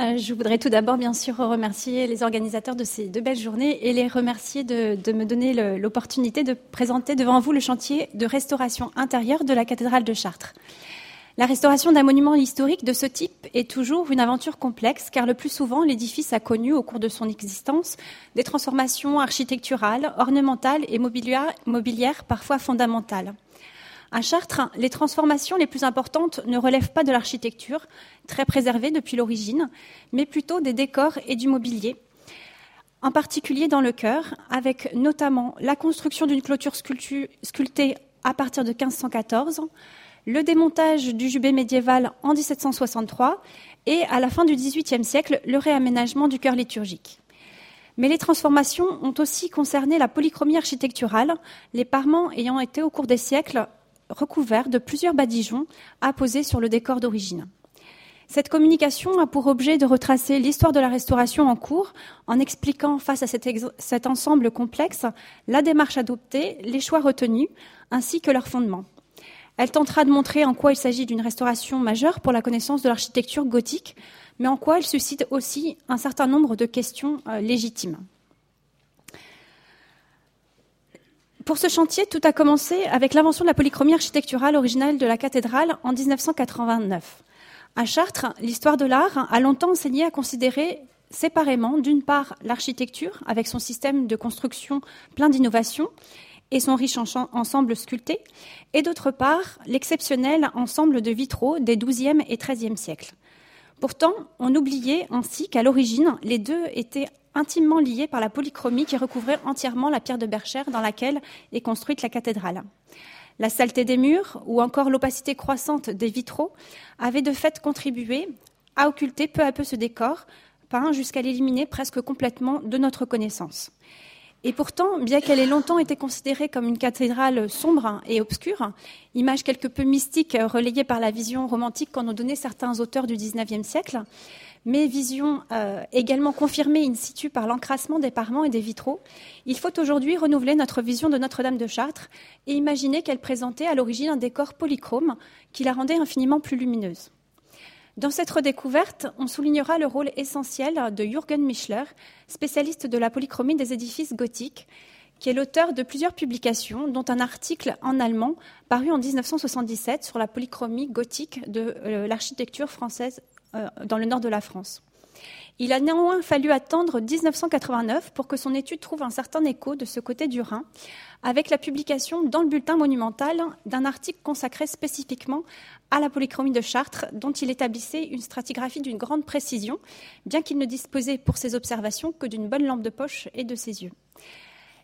Euh, je voudrais tout d'abord, bien sûr, remercier les organisateurs de ces deux belles journées et les remercier de, de me donner l'opportunité de présenter devant vous le chantier de restauration intérieure de la cathédrale de Chartres. La restauration d'un monument historique de ce type est toujours une aventure complexe, car le plus souvent, l'édifice a connu au cours de son existence des transformations architecturales, ornementales et mobilières parfois fondamentales. À Chartres, les transformations les plus importantes ne relèvent pas de l'architecture, très préservée depuis l'origine, mais plutôt des décors et du mobilier, en particulier dans le chœur, avec notamment la construction d'une clôture sculptée à partir de 1514, le démontage du jubé médiéval en 1763 et, à la fin du XVIIIe siècle, le réaménagement du chœur liturgique. Mais les transformations ont aussi concerné la polychromie architecturale, les parements ayant été au cours des siècles recouvert de plusieurs badigeons apposés sur le décor d'origine. Cette communication a pour objet de retracer l'histoire de la restauration en cours en expliquant face à cet, ensemble complexe la démarche adoptée, les choix retenus, ainsi que leurs fondements. Elle tentera de montrer en quoi il s'agit d'une restauration majeure pour la connaissance de l'architecture gothique, mais en quoi elle suscite aussi un certain nombre de questions euh, légitimes. Pour ce chantier, tout a commencé avec l'invention de la polychromie architecturale originale de la cathédrale en 1989. À Chartres, l'histoire de l'art a longtemps enseigné à considérer séparément, d'une part, l'architecture, avec son système de construction plein d'innovations et son riche ensemble sculpté, et d'autre part, l'exceptionnel ensemble de vitraux des XIIe et XIIIe siècles. Pourtant, on oubliait ainsi qu'à l'origine, les deux étaient intimement liés par la polychromie qui recouvrait entièrement la pierre de Berchère dans laquelle est construite la cathédrale. La saleté des murs ou encore l'opacité croissante des vitraux avaient de fait contribué à occulter peu à peu ce décor, peint jusqu'à l'éliminer presque complètement de notre connaissance. Et pourtant, bien qu'elle ait longtemps été considérée comme une cathédrale sombre et obscure, image quelque peu mystique relayée par la vision romantique qu'en ont donné certains auteurs du XIXe siècle, mais vision euh, également confirmée in situ par l'encrassement des parements et des vitraux, il faut aujourd'hui renouveler notre vision de Notre-Dame de Chartres et imaginer qu'elle présentait à l'origine un décor polychrome qui la rendait infiniment plus lumineuse. Dans cette redécouverte, on soulignera le rôle essentiel de Jürgen Michler, spécialiste de la polychromie des édifices gothiques, qui est l'auteur de plusieurs publications, dont un article en allemand paru en 1977 sur la polychromie gothique de euh, l'architecture française euh, dans le nord de la France. Il a néanmoins fallu attendre 1989 pour que son étude trouve un certain écho de ce côté du Rhin, avec la publication dans le bulletin monumental d'un article consacré spécifiquement à la polychromie de Chartres, dont il établissait une stratigraphie d'une grande précision, bien qu'il ne disposait pour ses observations que d'une bonne lampe de poche et de ses yeux.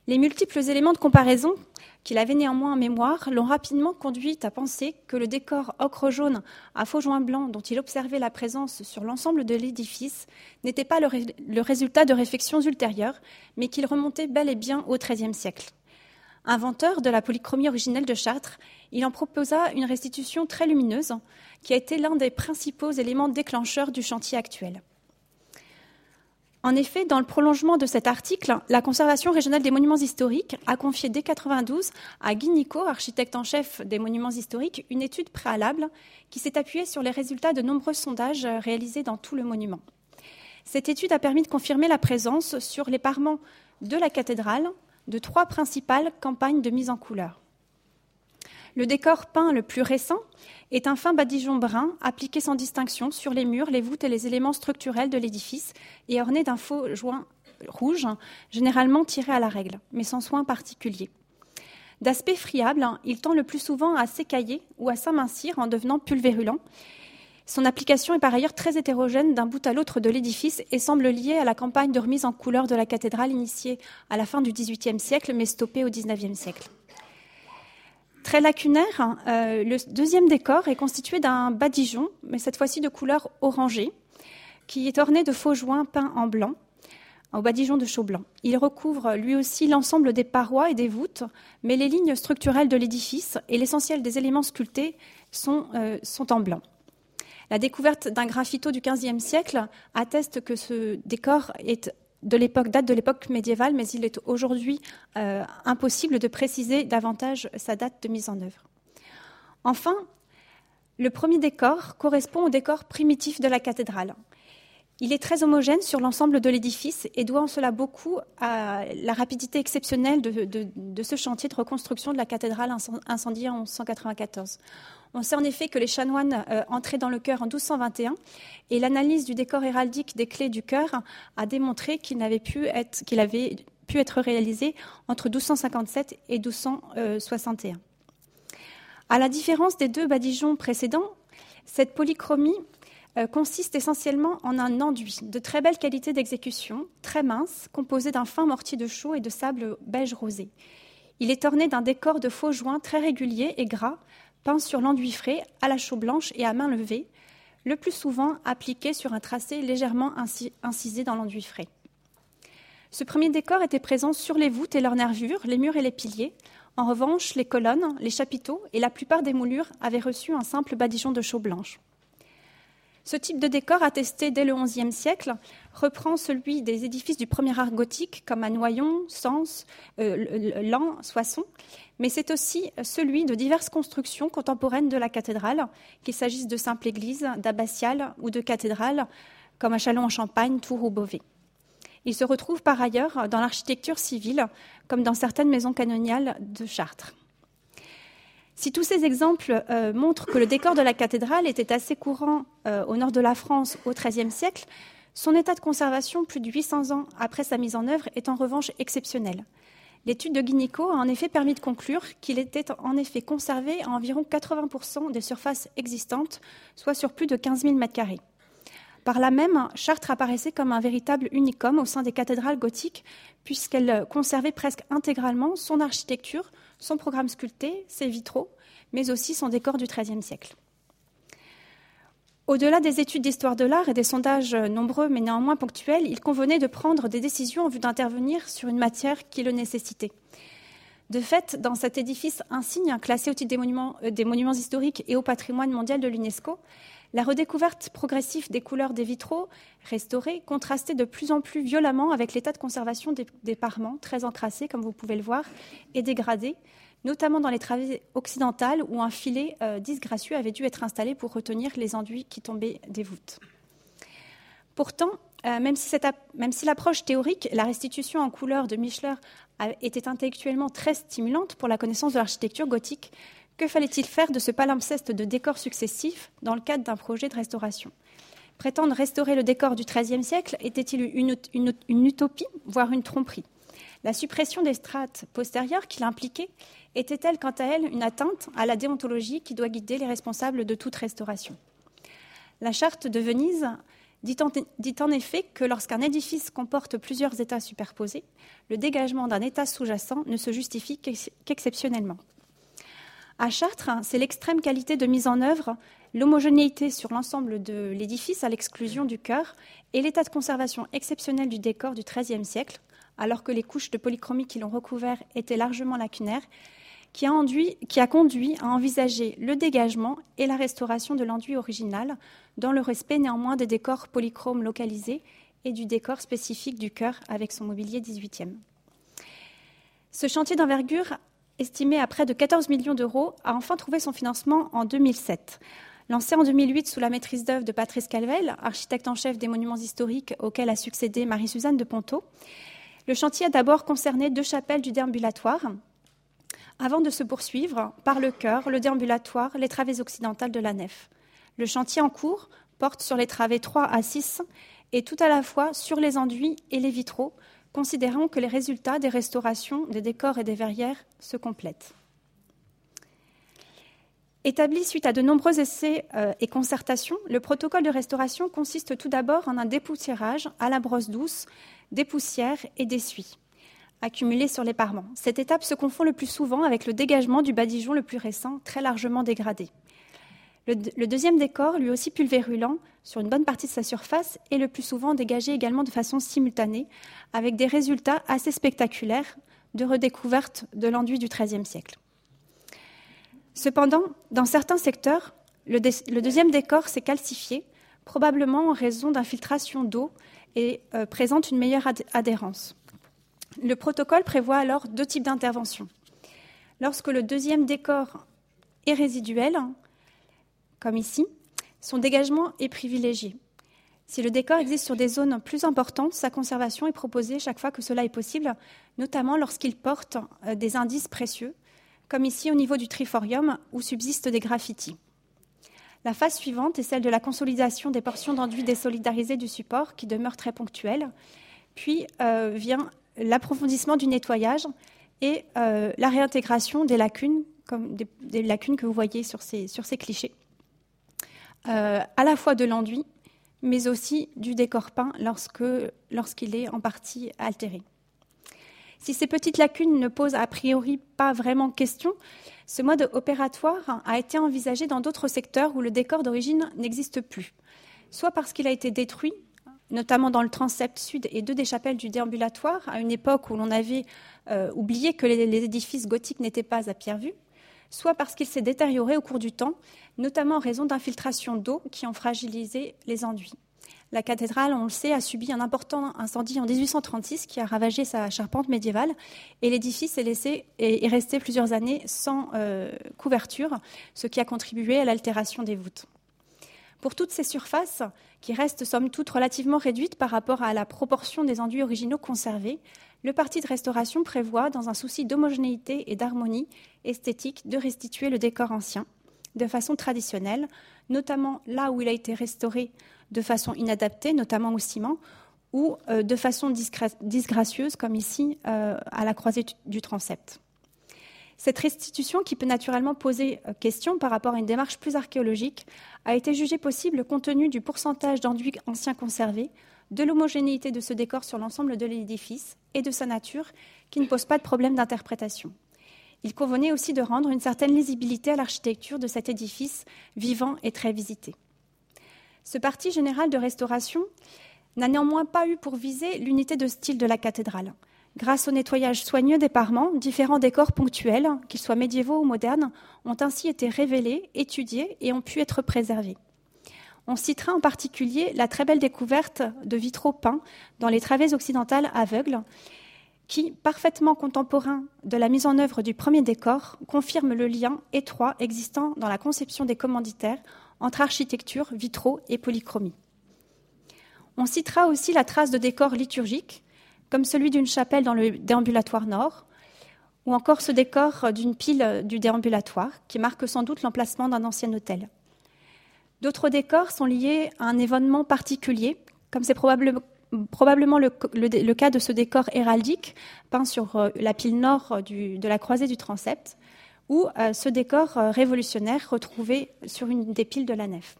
Les multiples éléments de comparaison qu'il avait néanmoins en mémoire l'ont rapidement conduit à penser que le décor ocre jaune à faux joints blancs dont il observait la présence sur l'ensemble de l'édifice n'était pas le, le, résultat de réflexions ultérieures, mais qu'il remontait bel et bien au XIIIe siècle. Inventeur de la polychromie originelle de Chartres, il en proposa une restitution très lumineuse, qui a été l'un des principaux éléments déclencheurs du chantier actuel. En effet, dans le prolongement de cet article, la Conservation régionale des monuments historiques a confié dès 1992 à Guy Nico, architecte en chef des monuments historiques, une étude préalable qui s'est appuyée sur les résultats de nombreux sondages réalisés dans tout le monument. Cette étude a permis de confirmer la présence sur les parements de la cathédrale de trois principales campagnes de mise en couleur. Le décor peint le plus récent est un fin badigeon brun appliqué sans distinction sur les murs, les voûtes et les éléments structurels de l'édifice et orné d'un faux joint rouge, généralement tiré à la règle, mais sans soin particulier. D'aspect friable, il tend le plus souvent à s'écailler ou à s'amincir en devenant pulvérulent. Son application est par ailleurs très hétérogène d'un bout à l'autre de l'édifice et semble liée à la campagne de remise en couleur de la cathédrale initiée à la fin du XVIIIe siècle mais stoppée au XIXe siècle. Très lacunaire, euh, le deuxième décor est constitué d'un badigeon, mais cette fois-ci de couleur orangée, qui est orné de faux joints peints en blanc, au badigeon de chaux blanc. Il recouvre lui aussi l'ensemble des parois et des voûtes, mais les lignes structurelles de l'édifice et l'essentiel des éléments sculptés sont, euh, sont en blanc. La découverte d'un graffito du XVe siècle atteste que ce décor est de l'époque, date de l'époque médiévale, mais il est aujourd'hui euh, impossible de préciser davantage sa date de mise en œuvre. Enfin, le premier décor correspond au décor primitif de la cathédrale. Il est très homogène sur l'ensemble de l'édifice et doit en cela beaucoup à la rapidité exceptionnelle de, ce chantier de reconstruction de la cathédrale incendiée en 1194. On sait en effet que les chanoines euh, entraient dans le chœur en 1221 et l'analyse du décor héraldique des clés du chœur a démontré qu'il avait pu être, réalisé entre 1257 et 1261. À la différence des deux badigeons précédents, cette polychromie euh, consiste essentiellement en un enduit de très belle qualité d'exécution, très mince, composé d'un fin mortier de chaux et de sable beige rosé. Il est orné d'un décor de faux joints très régulier et gras, peint sur l'enduit frais, à la chaux blanche et à main levée, le plus souvent appliqué sur un tracé légèrement incisé dans l'enduit frais. Ce premier décor était présent sur les voûtes et leurs nervures, les murs et les piliers. En revanche, les colonnes, les chapiteaux et la plupart des moulures avaient reçu un simple badigeon de chaux blanche. Ce type de décor, attesté dès le XIe siècle, reprend celui des édifices du premier art gothique, comme à Noyon, Sens, euh, Lan, Soissons, mais c'est aussi celui de diverses constructions contemporaines de la cathédrale, qu'il s'agisse de simples églises, d'abbatiales ou de cathédrales, comme à Châlons-en-Champagne, Tours ou Beauvais. Il se retrouve par ailleurs dans l'architecture civile, comme dans certaines maisons canoniales de Chartres. Si tous ces exemples euh, montrent que le décor de la cathédrale était assez courant euh, au nord de la France au XIIIe siècle, son état de conservation plus de 800 ans après sa mise en œuvre est en revanche exceptionnel. L'étude de Guinico a en effet permis de conclure qu'il était en effet conservé à environ 80% des surfaces existantes, soit sur plus de 15 000 m2. Par là même, Chartres apparaissait comme un véritable unicum au sein des cathédrales gothiques, puisqu'elle conservait presque intégralement son architecture, son programme sculpté, ses vitraux, mais aussi son décor du XIIIe siècle. Au-delà des études d'histoire de l'art et des sondages nombreux mais néanmoins ponctuels, il convenait de prendre des décisions en vue d'intervenir sur une matière qui le nécessitait. De fait, dans cet édifice insigne classé au titre des monuments, euh, des monuments historiques et au patrimoine mondial de l'UNESCO, la redécouverte progressive des couleurs des vitraux restaurés contrastait de plus en plus violemment avec l'état de conservation des, parements, très encrassés, comme vous pouvez le voir, et dégradés, notamment dans les travées occidentales où un filet euh, disgracieux avait dû être installé pour retenir les enduits qui tombaient des voûtes. Pourtant, euh, même si, l'approche théorique, la restitution en couleur de Michler était intellectuellement très stimulante pour la connaissance de l'architecture gothique, que fallait-il faire de ce palimpseste de décors successifs dans le cadre d'un projet de restauration? Prétendre restaurer le décor du XIIIe siècle était-il une, une, utopie, voire une tromperie? La suppression des strates postérieures qui l'impliquaient était-elle quant à elle une atteinte à la déontologie qui doit guider les responsables de toute restauration? La charte de Venise dit en, dit en effet que lorsqu'un édifice comporte plusieurs états superposés, le dégagement d'un état sous-jacent ne se justifie qu'exceptionnellement. À Chartres, c'est l'extrême qualité de mise en œuvre, l'homogénéité sur l'ensemble de l'édifice à l'exclusion du chœur et l'état de conservation exceptionnel du décor du XIIIe siècle, alors que les couches de polychromie qui l'ont recouvert étaient largement lacunaires, qui a, conduit à envisager le dégagement et la restauration de l'enduit original, dans le respect néanmoins des décors polychromes localisés et du décor spécifique du chœur avec son mobilier 18e. Ce chantier d'envergure estimé à près de 14 millions d'euros, a enfin trouvé son financement en 2007. Lancé en 2008 sous la maîtrise d'œuvre de Patrice Calvel, architecte en chef des monuments historiques auquel a succédé Marie-Suzanne de Ponto, le chantier a d'abord concerné deux chapelles du déambulatoire, avant de se poursuivre par le chœur, le déambulatoire, les travées occidentales de la nef. Le chantier en cours porte sur les travées 3 à 6 et tout à la fois sur les enduits et les vitraux, considérant que les résultats des restaurations des décors et des verrières se complètent. Établi suite à de nombreux essais euh, et concertations, le protocole de restauration consiste tout d'abord en un dépoussiérage à la brosse douce des poussières et des suies accumulées sur les parements. Cette étape se confond le plus souvent avec le dégagement du badigeon le plus récent, très largement dégradé. Le, deuxième décor, lui aussi pulvérulent, sur une bonne partie de sa surface, est le plus souvent dégagé également de façon simultanée, avec des résultats assez spectaculaires de redécouverte de l'enduit du XIIIe siècle. Cependant, dans certains secteurs, le, deuxième décor s'est calcifié, probablement en raison d'infiltration d'eau et euh, présente une meilleure adhérence. Le protocole prévoit alors deux types d'interventions. Lorsque le deuxième décor est résiduel, comme ici, son dégagement est privilégié. Si le décor existe sur des zones plus importantes, sa conservation est proposée chaque fois que cela est possible, notamment lorsqu'il porte euh, des indices précieux, comme ici au niveau du triforium où subsistent des graffitis. La phase suivante est celle de la consolidation des portions d'enduit désolidarisées du support qui demeure très ponctuelle. Puis euh, vient l'approfondissement du nettoyage et euh, la réintégration des lacunes, comme des, lacunes que vous voyez sur ces clichés, euh, à la fois de l'enduit, mais aussi du décor peint lorsqu'il est en partie altéré. Si ces petites lacunes ne posent a priori pas vraiment question, ce mode opératoire a été envisagé dans d'autres secteurs où le décor d'origine n'existe plus, soit parce qu'il a été détruit, notamment dans le transept sud et deux des chapelles du déambulatoire, à une époque où l'on avait euh, oublié que les, les édifices gothiques n'étaient pas à pierre vue, soit parce qu'il s'est détérioré au cours du temps, notamment en raison d'infiltrations d'eau qui ont fragilisé les enduits. La cathédrale, on le sait, a subi un important incendie en 1836 qui a ravagé sa charpente médiévale et l'édifice est, laissé, est resté plusieurs années sans euh, couverture, ce qui a contribué à l'altération des voûtes. Pour toutes ces surfaces, qui restent somme toute relativement réduites par rapport à la proportion des enduits originaux conservés, le parti de restauration prévoit, dans un souci d'homogénéité et d'harmonie esthétique, de restituer le décor ancien de façon traditionnelle, notamment là où il a été restauré de façon inadaptée, notamment au ciment, ou euh, de façon disgracieuse, comme ici euh, à la croisée du transept. Cette restitution, qui peut naturellement poser euh, question par rapport à une démarche plus archéologique, a été jugée possible compte tenu du pourcentage d'enduits anciens conservés, de l'homogénéité de ce décor sur l'ensemble de l'édifice et de sa nature, qui ne pose pas de problème d'interprétation. Il convenait aussi de rendre une certaine lisibilité à l'architecture de cet édifice vivant et très visité. Ce parti général de restauration n'a néanmoins pas eu pour viser l'unité de style de la cathédrale. Grâce au nettoyage soigneux des parements, différents décors ponctuels, qu'ils soient médiévaux ou modernes, ont ainsi été révélés, étudiés et ont pu être préservés. On citera en particulier la très belle découverte de vitraux peints dans les travées occidentales aveugles, qui, parfaitement contemporain de la mise en œuvre du premier décor, confirme le lien étroit existant dans la conception des commanditaires entre architecture, vitraux et polychromie. On citera aussi la trace de décors liturgiques, comme celui d'une chapelle dans le déambulatoire nord, ou encore ce décor d'une pile du déambulatoire, qui marque sans doute l'emplacement d'un ancien hôtel. D'autres décors sont liés à un événement particulier, comme c'est probablement, le, cas de ce décor héraldique peint sur euh, la pile nord de la croisée du transept, ou euh, ce décor euh, révolutionnaire retrouvé sur une des piles de la nef.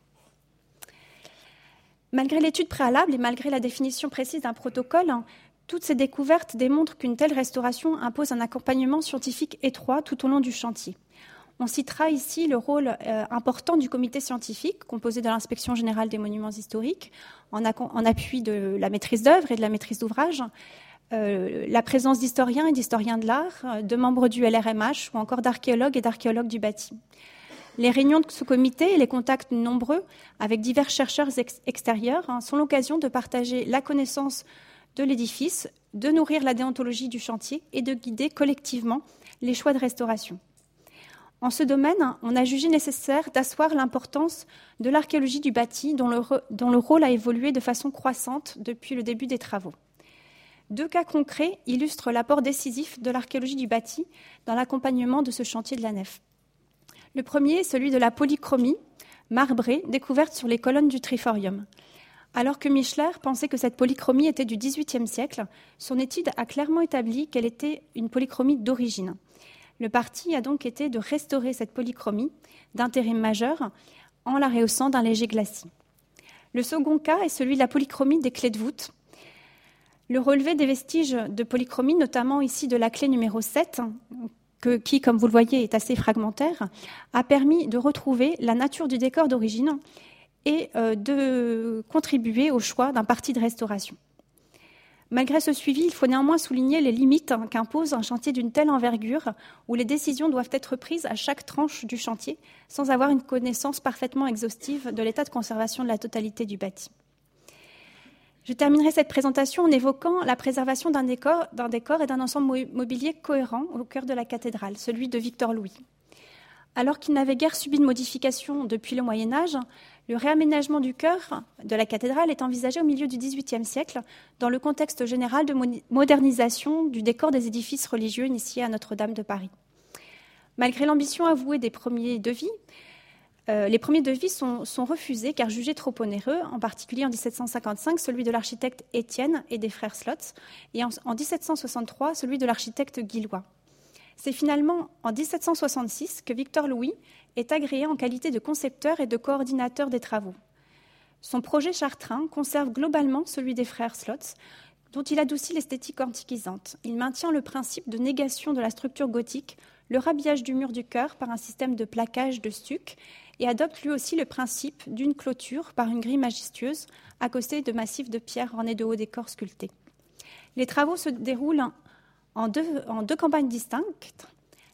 Malgré l'étude préalable et malgré la définition précise d'un protocole, hein, toutes ces découvertes démontrent qu'une telle restauration impose un accompagnement scientifique étroit tout au long du chantier. On citera ici le rôle euh, important du comité scientifique, composé de l'inspection générale des monuments historiques, en, appui de la maîtrise d'œuvre et de la maîtrise d'ouvrage, euh, la présence d'historiens et d'historiens de l'art, euh, de membres du LRMH ou encore d'archéologues et d'archéologues du bâti. Les réunions de ce comité et les contacts nombreux avec divers chercheurs extérieurs hein, sont l'occasion de partager la connaissance de l'édifice, de nourrir la déontologie du chantier et de guider collectivement les choix de restauration. En ce domaine, on a jugé nécessaire d'asseoir l'importance de l'archéologie du bâti dont le rôle a évolué de façon croissante depuis le début des travaux. Deux cas concrets illustrent l'apport décisif de l'archéologie du bâti dans l'accompagnement de ce chantier de la nef. Le premier est celui de la polychromie marbrée découverte sur les colonnes du triforium. Alors que Michler pensait que cette polychromie était du XVIIIe siècle, son étude a clairement établi qu'elle était une polychromie d'origine. Le parti a donc été de restaurer cette polychromie d'intérêt majeur en la rehaussant d'un léger glacis. Le second cas est celui de la polychromie des clés de voûte, le relevé des vestiges de polychromie, notamment ici de la clé numéro 7, qui, comme vous le voyez, est assez fragmentaire, a permis de retrouver la nature du décor d'origine et euh, de contribuer au choix d'un parti de restauration. Malgré ce suivi, il faut néanmoins souligner les limites qu'impose un chantier d'une telle envergure, où les décisions doivent être prises à chaque tranche du chantier, sans avoir une connaissance parfaitement exhaustive de l'état de conservation de la totalité du bâti. Je terminerai cette présentation en évoquant la préservation d'un décor, décor, et d'un ensemble mobilier cohérent au cœur de la cathédrale, celui de Victor Louis. Alors qu'il n'avait guère subi de modifications depuis le Moyen Âge, le réaménagement du chœur de la cathédrale est envisagé au milieu du XVIIIe siècle dans le contexte général de modernisation du décor des édifices religieux initiés à Notre-Dame de Paris. Malgré l'ambition avouée des premiers devis, euh, les premiers devis sont, refusés car jugés trop onéreux, en particulier en 1755 celui de l'architecte Étienne et des frères Slotz, et en 1763 celui de l'architecte Guillois. C'est finalement en 1766 que Victor Louis est agréé en qualité de concepteur et de coordinateur des travaux. Son projet chartrain conserve globalement celui des frères Slotz, dont il adoucit l'esthétique antiquisante. Il maintient le principe de négation de la structure gothique, le rhabillage du mur du chœur par un système de plaquage de stuc, et adopte lui aussi le principe d'une clôture par une grille majestueuse, accostée de massifs de pierre ornés de hauts décors sculptés. Les travaux se déroulent en deux, campagnes distinctes.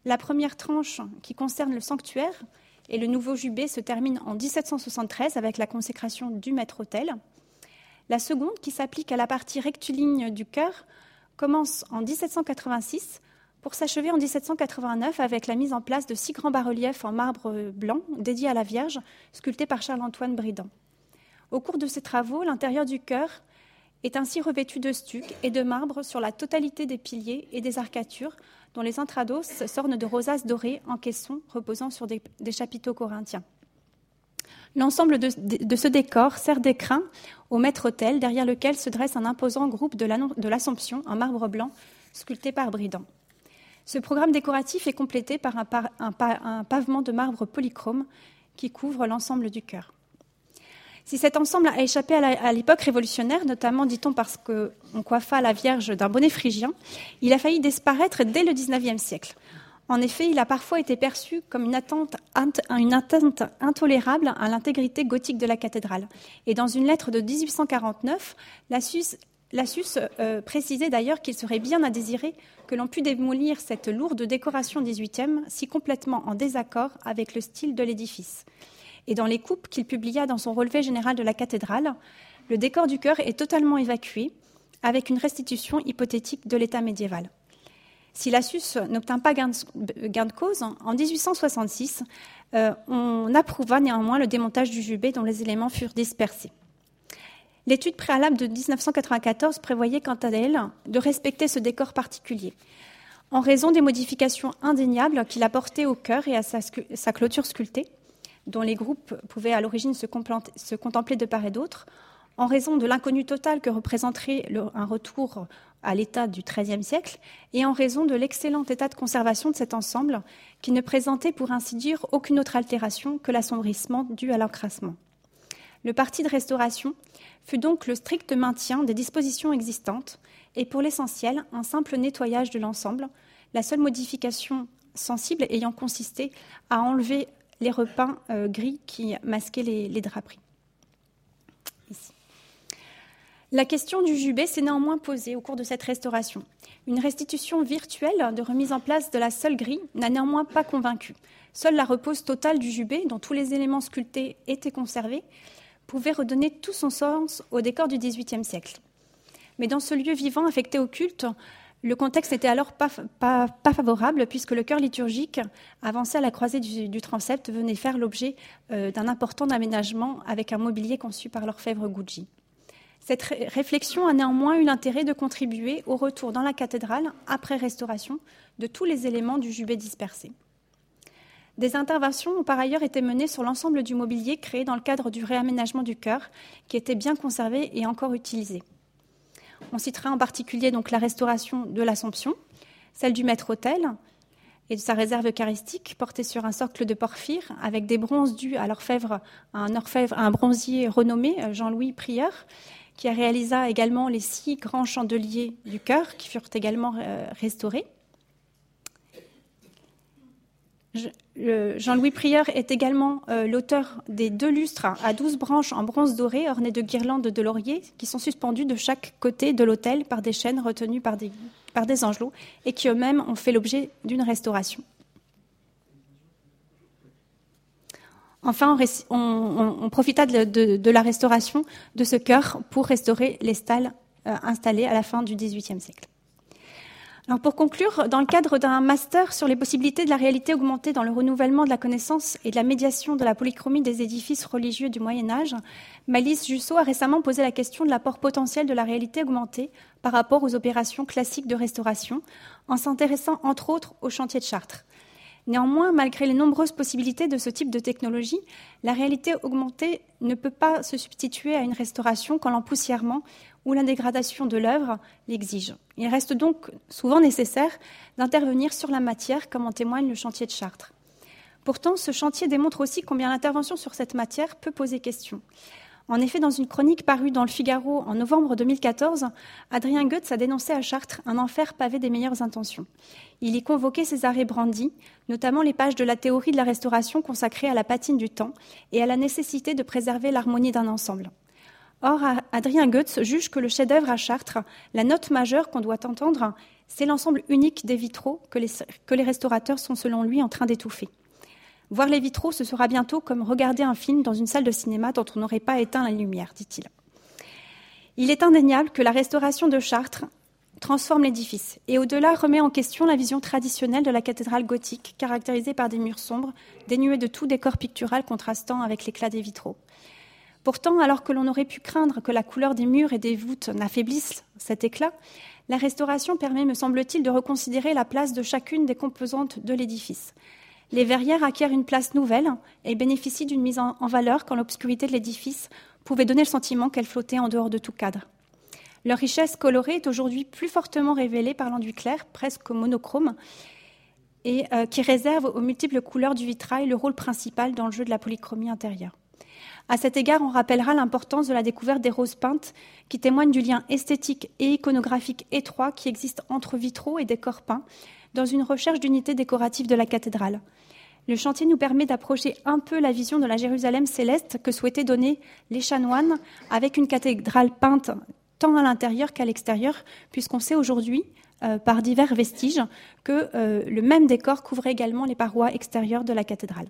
La première tranche, qui concerne le sanctuaire et le nouveau jubé, se termine en 1773 avec la consécration du maître-autel. La seconde, qui s'applique à la partie rectiligne du chœur, commence en 1786 pour s'achever en 1789 avec la mise en place de six grands bas-reliefs en marbre blanc dédiés à la Vierge, sculptés par Charles-Antoine Bridan. Au cours de ces travaux, l'intérieur du chœur est ainsi revêtu de stuc et de marbre sur la totalité des piliers et des arcatures, dont les intrados s'ornent de rosaces dorées en caisson reposant sur des, chapiteaux corinthiens. L'ensemble de, ce décor sert d'écrin au maître-autel, derrière lequel se dresse un imposant groupe de l'Assomption en marbre blanc, sculpté par Bridan. Ce programme décoratif est complété par un pavement de marbre polychrome qui couvre l'ensemble du chœur. Si cet ensemble a échappé à l'époque révolutionnaire, notamment, dit-on, parce qu'on coiffa la Vierge d'un bonnet phrygien, il a failli disparaître dès le XIXe siècle. En effet, il a parfois été perçu comme une atteinte, intolérable à l'intégrité gothique de la cathédrale. Et dans une lettre de 1849, Lassus, euh, précisait d'ailleurs qu'il serait bien à désirer que l'on pût démolir cette lourde décoration XVIIIe, si complètement en désaccord avec le style de l'édifice et dans les coupes qu'il publia dans son relevé général de la cathédrale, le décor du chœur est totalement évacué, avec une restitution hypothétique de l'état médiéval. Si Lassus n'obtint pas gain de, cause, en 1866, euh, on approuva néanmoins le démontage du jubé dont les éléments furent dispersés. L'étude préalable de 1994 prévoyait quant à elle de respecter ce décor particulier, en raison des modifications indéniables qu'il apportait au chœur et à sa clôture sculptée, dont les groupes pouvaient à l'origine se, contempler de part et d'autre, en raison de l'inconnu total que représenterait un retour à l'état du XIIIe siècle, et en raison de l'excellent état de conservation de cet ensemble, qui ne présentait pour ainsi dire aucune autre altération que l'assombrissement dû à l'encrassement. Le parti de restauration fut donc le strict maintien des dispositions existantes, et pour l'essentiel un simple nettoyage de l'ensemble, la seule modification sensible ayant consisté à enlever les repeints euh, gris qui masquaient les, draperies. La question du jubé s'est néanmoins posée au cours de cette restauration. Une restitution virtuelle de remise en place de la seule grille n'a néanmoins pas convaincu. Seule la repose totale du jubé, dont tous les éléments sculptés étaient conservés, pouvait redonner tout son sens au décor du XVIIIe siècle. Mais dans ce lieu vivant affecté au culte, le contexte n'était alors pas, favorable puisque le chœur liturgique, avancé à la croisée du, transept, venait faire l'objet euh, d'un important aménagement avec un mobilier conçu par l'orfèvre Gucci. Cette réflexion a néanmoins eu l'intérêt de contribuer au retour dans la cathédrale, après restauration, de tous les éléments du jubé dispersé. Des interventions ont par ailleurs été menées sur l'ensemble du mobilier créé dans le cadre du réaménagement du chœur, qui était bien conservé et encore utilisé. On citera en particulier donc la restauration de l'Assomption, celle du maître-autel et de sa réserve eucharistique portée sur un socle de porphyre avec des bronzes dus à l'orfèvre, un orfèvre, un bronzier renommé, euh, Jean-Louis Prieur, qui a réalisé également les six grands chandeliers du chœur qui furent également Jean-Louis Prieur est également euh, l'auteur des deux lustres à douze branches en bronze doré ornées de guirlandes de laurier qui sont suspendues de chaque côté de l'autel par des chaînes retenues par des, par des angelots et qui eux-mêmes ont fait l'objet d'une restauration. Enfin, on, profita de, la restauration de ce chœur pour restaurer les stalles euh, installées à la fin du XVIIIe siècle. Pour conclure, dans le cadre d'un master sur les possibilités de la réalité augmentée dans le renouvellement de la connaissance et de la médiation de la polychromie des édifices religieux du Moyen Âge, Malice Jussot a récemment posé la question de l'apport potentiel de la réalité augmentée par rapport aux opérations classiques de restauration, en s'intéressant entre autres au chantier de Chartres. Néanmoins, malgré les nombreuses possibilités de ce type de technologie, la réalité augmentée ne peut pas se substituer à une restauration quand l'empoussièrement ou la dégradation de l'œuvre l'exige. Il reste donc souvent nécessaire d'intervenir sur la matière, comme en témoigne le chantier de Chartres. Pourtant, ce chantier démontre aussi combien l'intervention sur cette matière peut poser question. En effet, dans une chronique parue dans le Figaro en novembre 2014, Adrien Goetz a dénoncé à Chartres un enfer pavé des meilleures intentions. Il y convoquait arrêts Brandy, notamment les pages de la théorie de la restauration consacrée à la patine du temps et à la nécessité de préserver l'harmonie d'un ensemble. Or, Adrien Goetz juge que le chef-d'œuvre à Chartres, la note majeure qu'on doit entendre, c'est l'ensemble unique des vitraux que les, que les restaurateurs sont selon lui en train d'étouffer. Voir les vitraux, ce sera bientôt comme regarder un film dans une salle de cinéma dont on n'aurait pas éteint la lumière, dit-il. Il est indéniable que la restauration de Chartres transforme l'édifice et au-delà remet en question la vision traditionnelle de la cathédrale gothique, caractérisée par des murs sombres, dénués de tout décor pictural contrastant avec l'éclat des vitraux. Pourtant, alors que l'on aurait pu craindre que la couleur des murs et des voûtes n'affaiblisse cet éclat, la restauration permet, me semble-t-il, de reconsidérer la place de chacune des composantes de l'édifice. Les verrières acquièrent une place nouvelle et bénéficient d'une mise en valeur quand l'obscurité de l'édifice pouvait donner le sentiment qu'elle flottait en dehors de tout cadre. Leur richesse colorée est aujourd'hui plus fortement révélée par l'enduit clair, presque monochrome, et euh, qui réserve aux multiples couleurs du vitrail le rôle principal dans le jeu de la polychromie intérieure. À cet égard, on rappellera l'importance de la découverte des roses peintes, qui témoignent du lien esthétique et iconographique étroit qui existe entre vitraux et décors peints, dans une recherche d'unité décorative de la cathédrale. Le chantier nous permet d'approcher un peu la vision de la Jérusalem céleste que souhaitaient donner les chanoines avec une cathédrale peinte tant à l'intérieur qu'à l'extérieur, puisqu'on sait aujourd'hui, euh, par divers vestiges, que euh, le même décor couvrait également les parois extérieures de la cathédrale.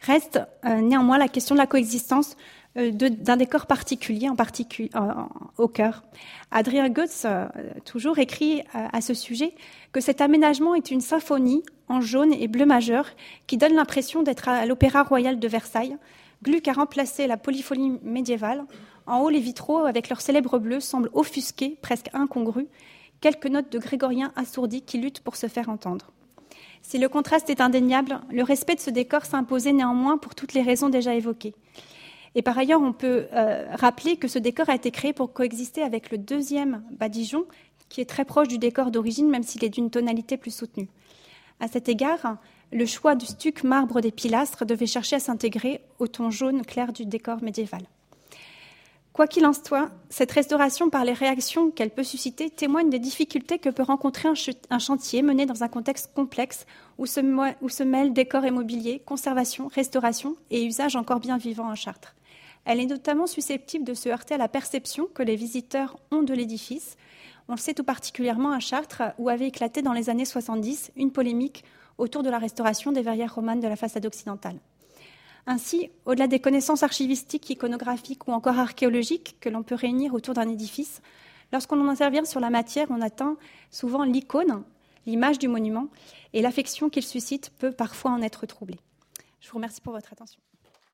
Reste euh, néanmoins la question de la coexistence euh, d'un décor particulier, en particulier au cœur. Adrien Goetz, euh, toujours écrit à ce sujet, que cet aménagement est une symphonie en jaune et bleu majeur qui donne l'impression d'être à l'Opéra royal de Versailles. Gluck a remplacé la polyphonie médiévale. En haut, les vitraux, avec leur célèbre bleu, semblent offusqués, presque incongrus. Quelques notes de grégorien assourdis qui luttent pour se faire entendre. Si le contraste est indéniable, le respect de ce décor s'imposait néanmoins pour toutes les raisons déjà évoquées. Et par ailleurs, on peut euh, rappeler que ce décor a été créé pour coexister avec le deuxième badigeon, qui est très proche du décor d'origine, même s'il est d'une tonalité plus soutenue. À cet égard, le choix du stuc marbre des pilastres devait chercher à s'intégrer au ton jaune clair du décor médiéval. Quoi qu'il en soit, cette restauration, par les réactions qu'elle peut susciter, témoigne des difficultés que peut rencontrer un, chantier mené dans un contexte complexe où se, mêlent décor et mobilier, conservation, restauration et usage encore bien vivant à Chartres. Elle est notamment susceptible de se heurter à la perception que les visiteurs ont de l'édifice. On le sait tout particulièrement à Chartres, où avait éclaté dans les années 70 une polémique autour de la restauration des verrières romanes de la façade occidentale. Ainsi, au-delà des connaissances archivistiques, iconographiques ou encore archéologiques que l'on peut réunir autour d'un édifice, lorsqu'on en intervient sur la matière, on atteint souvent l'icône, l'image du monument, et l'affection qu'il suscite peut parfois en être troublée. Je vous remercie pour votre attention.